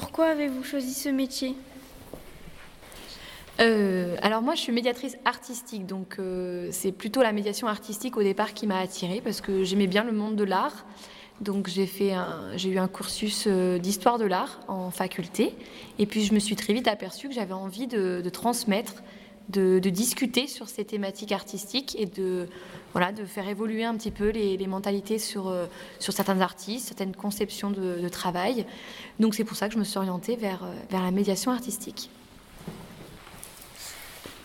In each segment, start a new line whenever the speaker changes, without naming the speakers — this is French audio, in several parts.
Pourquoi avez-vous choisi ce métier?
Euh, alors moi je suis médiatrice artistique, donc euh, c'est plutôt la médiation artistique au départ qui m'a attirée parce que j'aimais bien le monde de l'art. Donc j'ai fait j'ai eu un cursus euh, d'histoire de l'art en faculté et puis je me suis très vite aperçue que j'avais envie de, transmettre, de, discuter sur ces thématiques artistiques et de voilà de faire évoluer un petit peu les, mentalités sur sur certains artistes, certaines conceptions de, de travail. Donc c'est pour ça que je me suis orientée vers vers la médiation artistique.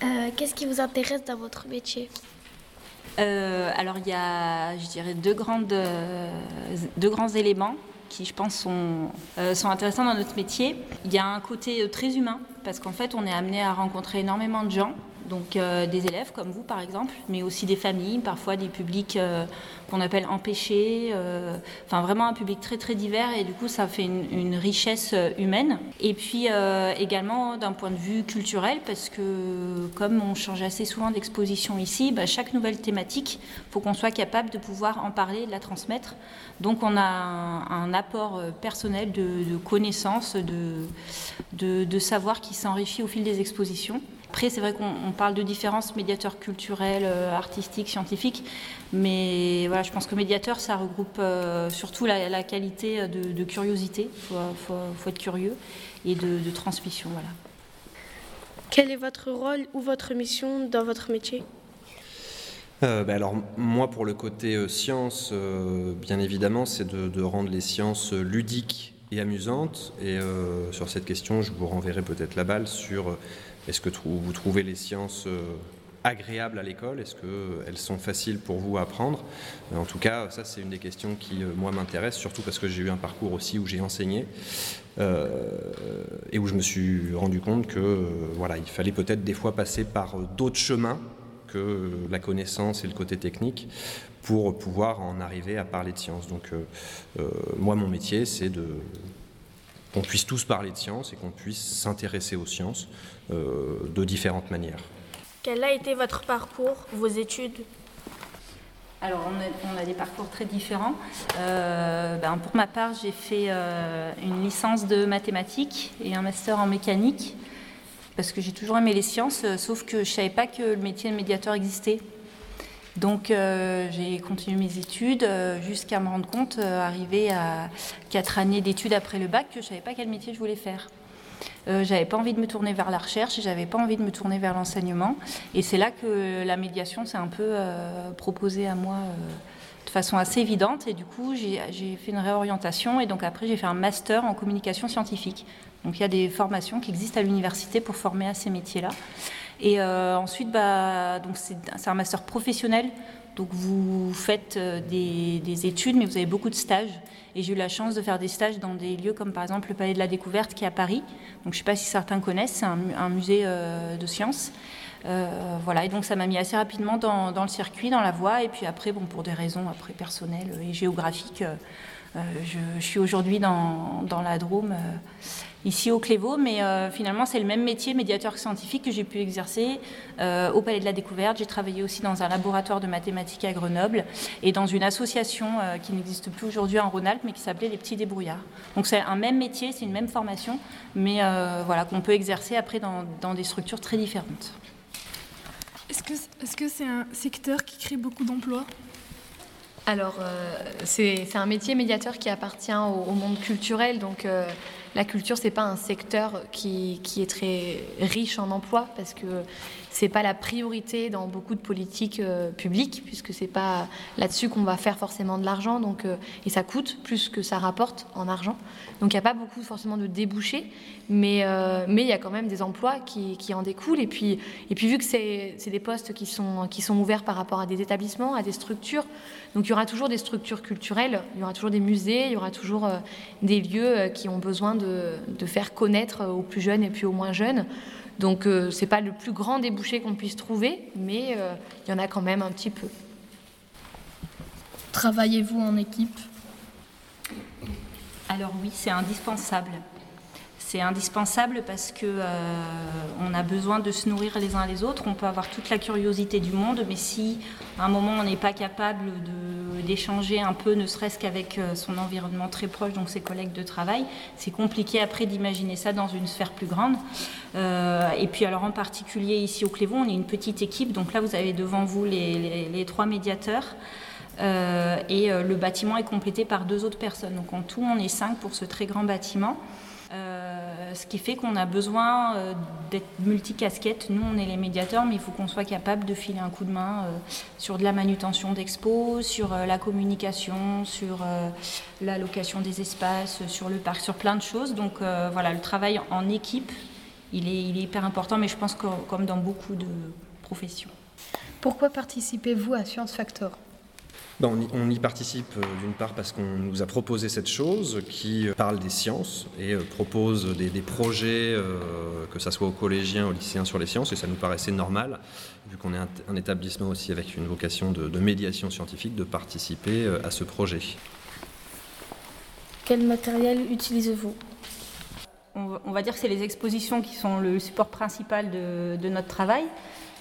Euh, qu'est-ce qui vous intéresse dans votre métier?
Euh, Alors, il y a, je dirais, deux, grandes, euh, deux grands éléments qui, je pense, sont, sont intéressants dans notre métier. Il y a un côté très humain, parce qu'en fait, on est amené à rencontrer énormément de gens donc euh, des élèves comme vous par exemple, mais aussi des familles, parfois des publics euh, qu'on appelle empêchés, euh, enfin vraiment un public très très divers et du coup ça fait une, richesse humaine. Et puis également d'un point de vue culturel parce que comme on change assez souvent d'exposition ici, bah, chaque nouvelle thématique, faut qu'on soit capable de pouvoir en parler, de la transmettre. Donc on a un, apport personnel de, connaissances, de, de savoir qui s'enrichit au fil des expositions. Après, c'est vrai qu'on parle de différences médiateurs culturels, euh, artistiques, scientifiques, mais voilà, je pense que médiateur, ça regroupe euh, surtout la, qualité de, curiosité. Il faut, être curieux et de, transmission. Voilà.
Quel est votre rôle ou votre mission dans votre métier?
Euh, ben alors moi pour le côté science, bien évidemment, c'est de, rendre les sciences ludiques et amusantes. Et sur cette question, je vous renverrai peut-être la balle sur est-ce que vous trouvez les sciences euh, agréables à l'école? Est-ce qu'elles sont faciles pour vous à apprendre? En tout cas, ça c'est une des questions qui, euh, moi, m'intéresse, surtout parce que j'ai eu un parcours aussi où j'ai enseigné euh, et où je me suis rendu compte que voilà, il fallait peut-être des fois passer par d'autres chemins que la connaissance et le côté technique pour pouvoir en arriver à parler de science. Donc moi, mon métier, c'est de qu'on puisse tous parler de science et qu'on puisse s'intéresser aux sciences euh, de différentes manières.
Quel a été votre parcours, vos études?
Alors, on a, des parcours très différents. Euh, ben, pour ma part, j'ai fait euh, une licence de mathématiques et un master en mécanique, parce que j'ai toujours aimé les sciences, sauf que je ne savais pas que le métier de médiateur existait. Donc euh, j'ai continué mes études euh, jusqu'à me rendre compte, euh, arrivé à quatre années d'études après le bac, que je savais pas quel métier je voulais faire. j'avais pas envie de me tourner vers la recherche, j'avais pas envie de me tourner vers l'enseignement. Et c'est là que la médiation s'est un peu proposée à moi de façon assez évidente. Et du coup, j'ai fait une réorientation. Et donc après, j'ai fait un master en communication scientifique. Donc il y a des formations qui existent à l'université pour former à ces métiers-là. Et euh, ensuite, bah, c'est un master professionnel. Donc vous faites euh, des, études, mais vous avez beaucoup de stages. Et j'ai eu la chance de faire des stages dans des lieux comme par exemple le Palais de la Découverte qui est à Paris. Donc je ne sais pas si certains connaissent, c'est un, musée euh, de sciences. voilà, et donc ça m'a mis assez rapidement dans, le circuit, dans la voie. Et puis après, bon, pour des raisons après personnelles et géographiques, je, suis aujourd'hui dans la Drôme ici au Clévaux, mais euh, finalement c'est le même métier, médiateur scientifique, que j'ai pu exercer euh, au Palais de la Découverte. J'ai travaillé aussi dans un laboratoire de mathématiques à Grenoble et dans une association euh, qui n'existe plus aujourd'hui en Rhône-Alpes, mais qui s'appelait les Petits Débrouillards. Donc c'est un même métier, c'est une même formation, mais voilà qu'on peut exercer après dans, des structures très différentes.
Est-ce que c'est un secteur qui crée beaucoup d'emplois?
Alors, c'est un métier médiateur qui appartient au, monde culturel, donc la culture, c'est pas un secteur qui, qui, est très riche en emplois parce que c'est pas la priorité dans beaucoup de politiques euh, publiques puisque c'est pas là-dessus qu'on va faire forcément de l'argent. Donc euh, et ça coûte plus que ça rapporte en argent. Donc il n'y a pas beaucoup forcément de débouchés, mais euh, mais il y a quand même des emplois qui, qui en découlent. Et puis et puis vu que c'est des postes qui sont qui sont ouverts par rapport à des établissements, à des structures, donc il y aura toujours des structures culturelles, il y aura toujours des musées, il y aura toujours des lieux qui ont besoin de faire connaître aux plus jeunes et puis aux moins jeunes. Donc euh, ce n'est pas le plus grand débouché qu'on puisse trouver, mais euh, il y en a quand même un petit peu.
Travaillez-vous en équipe?
Alors oui, c'est indispensable. C'est indispensable parce que euh, on a besoin de se nourrir les uns les autres. On peut avoir toute la curiosité du monde, mais si à un moment on n'est pas capable d'échanger un peu, ne serait-ce qu'avec euh, son environnement très proche, donc ses collègues de travail, c'est compliqué après d'imaginer ça dans une sphère plus grande. Euh, et puis alors en particulier ici au Clévon, on est une petite équipe, donc là vous avez devant vous les, trois médiateurs. et le bâtiment est complété par deux autres personnes. Donc en tout, on est cinq pour ce très grand bâtiment. Euh, ce qui fait qu'on a besoin euh, d'être multicasquette. Nous, on est les médiateurs, mais il faut qu'on soit capable de filer un coup de main euh, sur de la manutention d'expos, sur la communication, sur la location des espaces, sur le parc, sur plein de choses. Donc voilà, le travail en équipe, il est, il est hyper important, mais je pense que comme dans beaucoup de professions.
Pourquoi participez-vous à Science Factor?
Ben, on, y, participe euh, d'une part parce qu'on nous a proposé cette chose qui euh, parle des sciences et euh, propose des, projets, que ce soit aux collégiens, aux lycéens sur les sciences, et ça nous paraissait normal, vu qu'on est un, établissement aussi avec une vocation de, médiation scientifique, de participer à ce projet.
Quel matériel utilisez-vous?
On va dire que c'est les expositions qui sont le support principal de notre travail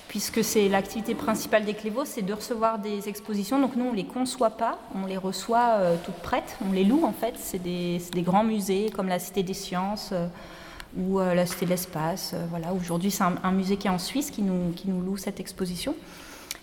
puisque c'est l'activité principale des Clévaux, c'est de recevoir des expositions. Donc nous, on ne les conçoit pas, on les reçoit euh, toutes prêtes, on les loue en fait. C'est des, grands musées comme la Cité des Sciences euh, ou euh, la Cité de l'Espace. voilà. Aujourd'hui, c'est un, musée qui est en Suisse qui nous, qui nous loue cette exposition.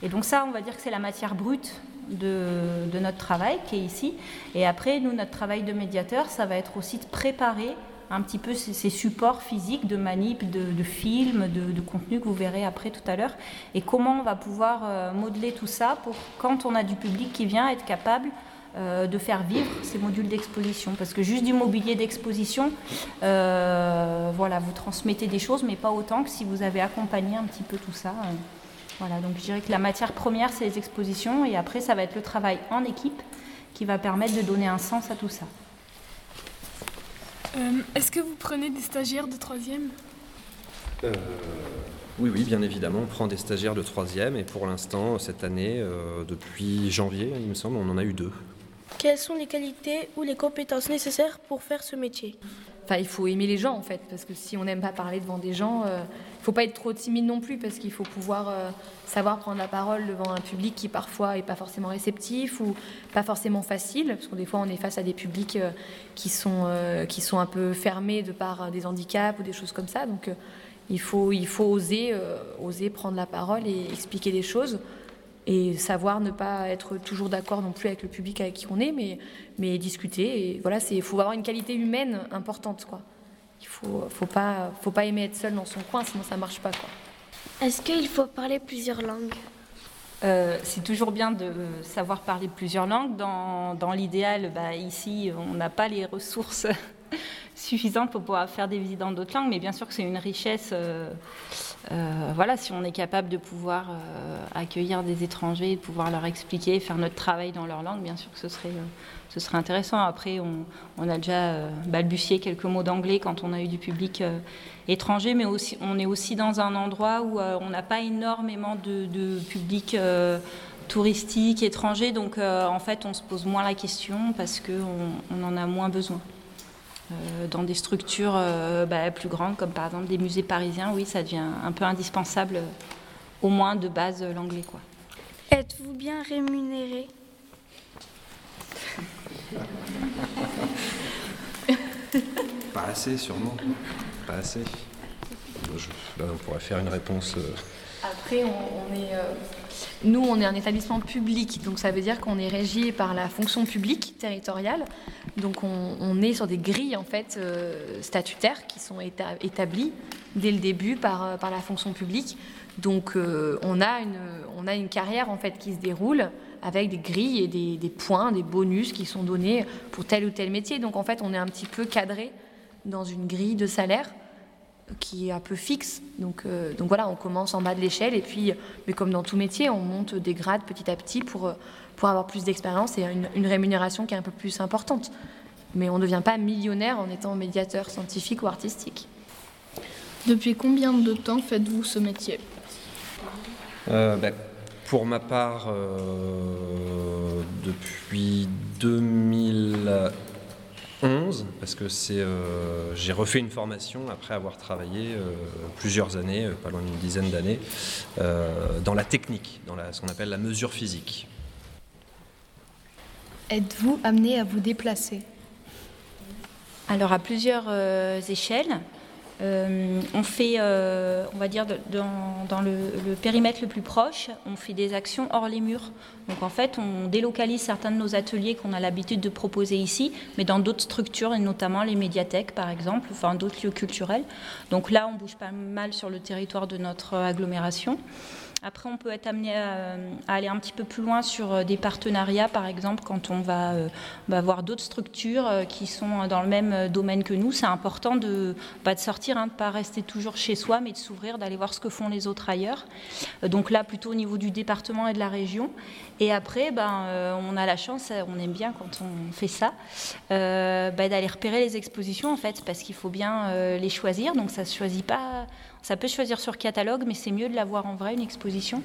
Et donc ça, on va dire que c'est la matière brute de, de, notre travail qui est ici. Et après, nous, notre travail de médiateur, ça va être aussi de préparer un petit peu ces, supports physiques de manip, de, films, de, contenu que vous verrez après tout à l'heure, et comment on va pouvoir euh, modeler tout ça pour quand on a du public qui vient être capable euh, de faire vivre ces modules d'exposition? Parce que juste du mobilier d'exposition, euh, voilà, vous transmettez des choses, mais pas autant que si vous avez accompagné un petit peu tout ça. voilà, donc je dirais que la matière première, c'est les expositions, et après, ça va être le travail en équipe qui va permettre de donner un sens à tout ça.
Euh, est-ce que vous prenez des stagiaires de troisième?
Euh, Oui, oui, bien évidemment, on prend des stagiaires de troisième et pour l'instant, cette année, euh, depuis janvier, il me semble, on en a eu deux.
Quelles sont les qualités ou les compétences nécessaires pour faire ce métier?
Enfin, il faut aimer les gens en fait, parce que si on n'aime pas parler devant des gens, il ne faut pas être trop timide non plus, parce qu'il faut pouvoir savoir prendre la parole devant un public qui parfois est pas forcément réceptif ou pas forcément facile, parce que des fois on est face à des publics euh, qui sont, euh, qui sont un peu fermés de par des handicaps ou des choses comme ça. Donc euh, il faut, il faut oser, oser prendre la parole et expliquer des choses et savoir ne pas être toujours d'accord non plus avec le public avec qui on est, mais, mais discuter. Et voilà, il faut avoir une qualité humaine importante. Quoi. Il faut, faut pas, faut pas aimer être seul dans son coin, sinon ça marche pas. Quoi.
Est-ce qu'il faut parler plusieurs langues?
Euh, c'est toujours bien de savoir parler plusieurs langues. Dans, dans l'idéal, bah, ici, on n'a pas les ressources suffisantes pour pouvoir faire des visites dans d'autres langues, mais bien sûr que c'est une richesse. Euh, euh, voilà, si on est capable de pouvoir accueillir des étrangers, de pouvoir leur expliquer, faire notre travail dans leur langue, bien sûr que ce serait, serait intéressant. Après, on, a déjà balbutié quelques mots d'anglais quand on a eu du public étrangers, mais aussi, on est aussi dans un endroit où euh, on n'a pas énormément de, public euh, touristique étranger, donc euh, en fait on se pose moins la question parce qu'on on en a moins besoin. Dans des structures bah, plus grandes, comme par exemple des musées parisiens, oui, ça devient un peu indispensable, au moins de base, l'anglais. quoi.
Êtes-vous bien rémunéré?
Pas assez, sûrement pas assez. là, on pourrait faire une réponse. Euh.
Après, on, est, euh, nous, on est un établissement public, donc ça veut dire qu'on est régi par la fonction publique territoriale. Donc, on, est sur des grilles en fait euh, statutaires qui sont établies dès le début par, par la fonction publique. Donc, on a une, on a une carrière en fait qui se déroule avec des grilles et des points, des bonus qui sont donnés pour tel ou tel métier. Donc, en fait, on est un petit peu cadré dans une grille de salaire qui est un peu fixe. Donc, euh, donc voilà, on commence en bas de l'échelle et puis, mais comme dans tout métier, on monte des grades petit à petit pour, pour avoir plus d'expérience et une, une, rémunération qui est un peu plus importante. Mais on ne devient pas millionnaire en étant médiateur scientifique ou artistique.
Depuis combien de temps faites-vous ce métier?
Euh, ben, Pour ma part, euh, depuis 2000. 11 parce que c'est, j'ai refait une formation après avoir travaillé plusieurs années, pas loin d'une dizaine d'années, dans la technique, dans la, ce qu'on appelle la mesure physique.
Êtes-vous amené à vous déplacer?
Alors à plusieurs échelles. Euh, on fait, euh, on va dire, dans, le, périmètre le plus proche, on fait des actions hors les murs. Donc en fait, on délocalise certains de nos ateliers qu'on a l'habitude de proposer ici, mais dans d'autres structures, et notamment les médiathèques, par exemple, enfin d'autres lieux culturels. Donc là, on bouge pas mal sur le territoire de notre agglomération. Après, on peut être amené à, aller un petit peu plus loin sur euh, des partenariats, par exemple, quand on va, euh, voir d'autres structures euh, qui sont dans le même domaine que nous. C'est important de, pas de sortir, hein, de ne pas rester toujours chez soi, mais de s'ouvrir, d'aller voir ce que font les autres ailleurs. Donc là, plutôt au niveau du département et de la région. Et après, ben, on a la chance, on aime bien quand on fait ça, ben, d'aller repérer les expositions, en fait, parce qu'il faut bien les choisir. Donc ça ne se choisit pas ça peut choisir sur catalogue, mais c'est mieux de l'avoir en vrai, une exposition.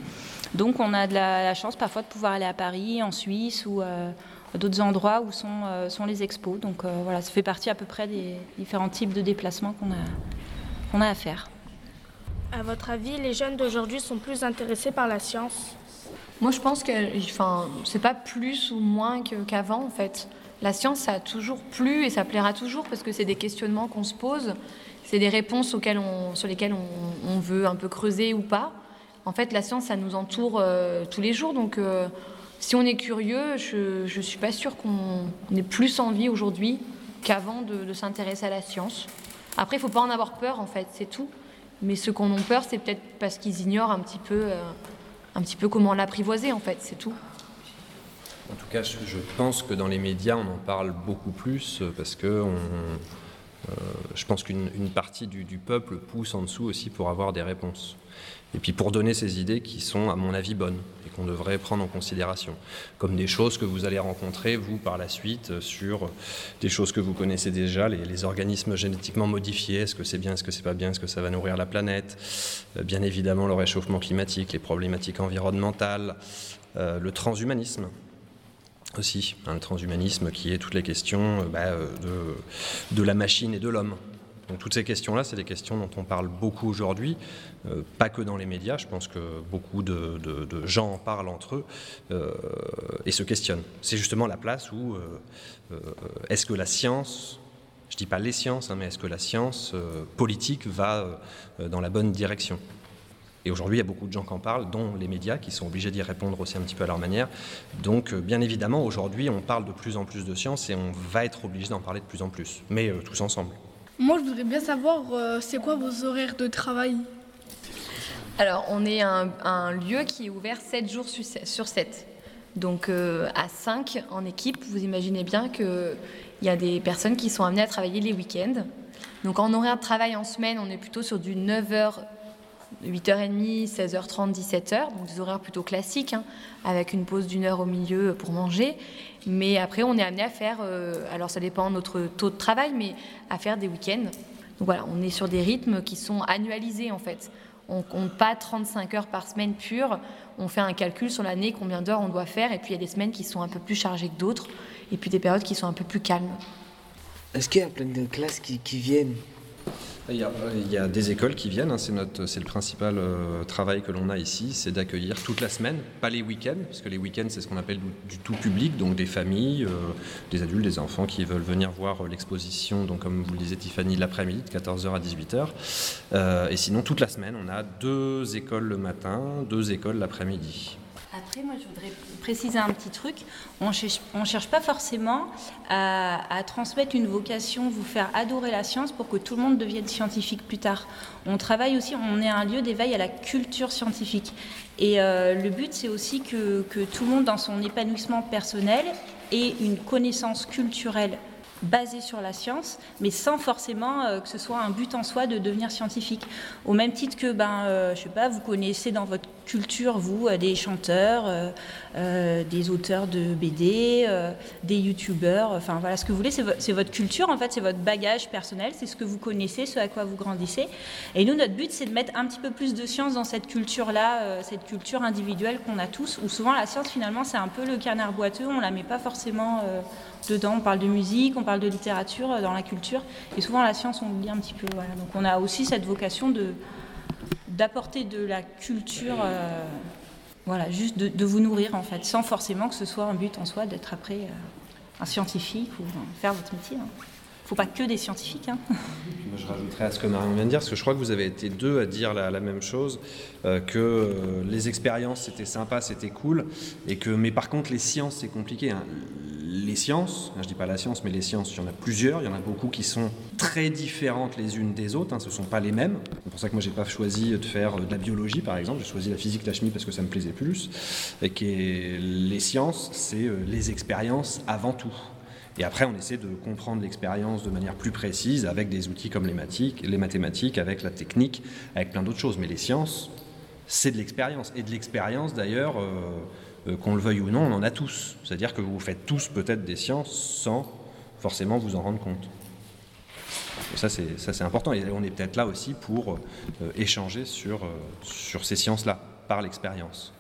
Donc on a de la, chance parfois de pouvoir aller à Paris, en Suisse ou euh, d'autres endroits où sont, euh, sont les expos. Donc euh, voilà, ça fait partie à peu près des différents types de déplacements qu'on a, qu'on a à faire.
À votre avis, les jeunes d'aujourd'hui sont plus intéressés par la science?
Moi, je pense que enfin, c'est pas plus ou moins qu'avant, en fait. La science, ça a toujours plu et ça plaira toujours parce que c'est des questionnements qu'on se pose c'est des réponses auxquelles on, sur lesquelles on, veut un peu creuser ou pas. En fait, la science, ça nous entoure euh, tous les jours. Donc, euh, si on est curieux, je ne suis pas sûre qu'on ait plus envie aujourd'hui qu'avant de, s'intéresser à la science. Après, il faut pas en avoir peur, en fait, c'est tout. Mais ceux qu'on ont peur, c'est peut-être parce qu'ils ignorent un petit peu, euh, un petit peu comment l'apprivoiser, en fait, c'est tout.
En tout cas, je pense que dans les médias, on en parle beaucoup plus parce que on, je pense qu'une partie du, peuple pousse en dessous aussi pour avoir des réponses. Et puis pour donner ces idées qui sont, à mon avis, bonnes et qu'on devrait prendre en considération. Comme des choses que vous allez rencontrer, vous, par la suite, sur des choses que vous connaissez déjà, les, organismes génétiquement modifiés, est-ce que c'est bien, est-ce que c'est pas bien, est-ce que ça va nourrir la planète euh, Bien évidemment, le réchauffement climatique, les problématiques environnementales, euh, le transhumanisme aussi, un transhumanisme qui est toutes les questions euh, bah, euh, de, la machine et de l'homme. Donc toutes ces questions-là, c'est des questions dont on parle beaucoup aujourd'hui, euh, pas que dans les médias, je pense que beaucoup de, de, gens en parlent entre eux et se questionnent. C'est justement la place où est-ce que la science, je ne dis pas les sciences, hein, mais est-ce que la science politique va dans la bonne direction? Et aujourd'hui, il y a beaucoup de gens qui en parlent, dont les médias, qui sont obligés d'y répondre aussi un petit peu à leur manière. Donc, euh, bien évidemment, aujourd'hui, on parle de plus en plus de science et on va être obligé d'en parler de plus en plus, mais euh, tous ensemble.
Moi, je voudrais bien savoir, euh, c'est quoi vos horaires de travail?
Alors, on est un, un, lieu qui est ouvert 7 jours sur 7. Donc, à 5 en équipe, vous imaginez bien qu'il y a des personnes qui sont amenées à travailler les week-ends. Donc, en horaire de travail en semaine, on est plutôt sur du 9h 8h30, 16h30, 17h, donc des horaires plutôt classiques, hein, avec une pause d'une heure au milieu pour manger. Mais après, on est amené à faire, euh, alors ça dépend de notre taux de travail, mais à faire des week-ends. Donc voilà, on est sur des rythmes qui sont annualisés en fait. On compte pas 35 heures par semaine pure, on fait un calcul sur l'année, combien d'heures on doit faire, et puis il y a des semaines qui sont un peu plus chargées que d'autres, et puis des périodes qui sont un peu plus calmes.
Est-ce qu'il y a plein de classes qui viennent?
Il y, a, des écoles qui viennent, hein, c'est, le principal euh, travail que l'on a ici, c'est d'accueillir toute la semaine, pas les week-ends, parce que les week-ends c'est ce qu'on appelle du, tout public, donc des familles, euh, des adultes, des enfants qui veulent venir voir euh, l'exposition, donc comme vous le disiez Tiffany, l'après-midi de 14h à 18h. et sinon toute la semaine, on a deux écoles le matin, deux écoles l'après-midi.
Après, moi, je voudrais préciser un petit truc. On ne cherche, pas forcément à, transmettre une vocation, vous faire adorer la science pour que tout le monde devienne scientifique plus tard. On travaille aussi, on est un lieu d'éveil à la culture scientifique. Et euh, le but, c'est aussi que, que tout le monde, dans son épanouissement personnel, ait une connaissance culturelle basé sur la science, mais sans forcément euh, que ce soit un but en soi de devenir scientifique. Au même titre que, ben, euh, je sais pas, vous connaissez dans votre culture, vous, euh, des chanteurs, des auteurs de BD, des youtubeurs, enfin voilà, ce que vous voulez, c'est votre culture, en fait, c'est votre bagage personnel, c'est ce que vous connaissez, ce à quoi vous grandissez. Et nous, notre but, c'est de mettre un petit peu plus de science dans cette culture-là, cette culture individuelle qu'on a tous, où souvent la science, finalement, c'est un peu le canard boiteux, on la met pas forcément Dedans, on parle de musique, on parle de littérature euh, dans la culture, et souvent la science, on oublie un petit peu. Voilà. Donc on a aussi cette vocation de d'apporter de la culture, euh, voilà, juste de, vous nourrir en fait, sans forcément que ce soit un but en soi d'être après euh, un scientifique ou faire votre métier. Hein faut pas que des scientifiques. Hein.
Je rajouterais à ce que Marion vient de dire, parce que je crois que vous avez été deux à dire la, même chose, que les expériences c'était sympa, c'était cool, et que, mais par contre les sciences c'est compliqué. Hein. Les sciences, je dis pas la science, mais les sciences, il y en a plusieurs, il y en a beaucoup qui sont très différentes les unes des autres, hein, ce sont pas les mêmes. C'est pour ça que moi j'ai pas choisi de faire de la biologie par exemple, j'ai choisi la physique, la chimie parce que ça me plaisait plus. Et que les sciences, c'est euh, les expériences avant tout. Et après, on essaie de comprendre l'expérience de manière plus précise avec des outils comme les, mathématiques, avec la technique, avec plein d'autres choses. Mais les sciences, c'est de l'expérience. Et de l'expérience, d'ailleurs, euh, euh, qu'on le veuille ou non, on en a tous. C'est-à-dire que vous faites tous peut-être des sciences sans forcément vous en rendre compte. Ça, c'est important. Et on est peut-être là aussi pour euh, échanger euh, sur ces sciences-là, par l'expérience.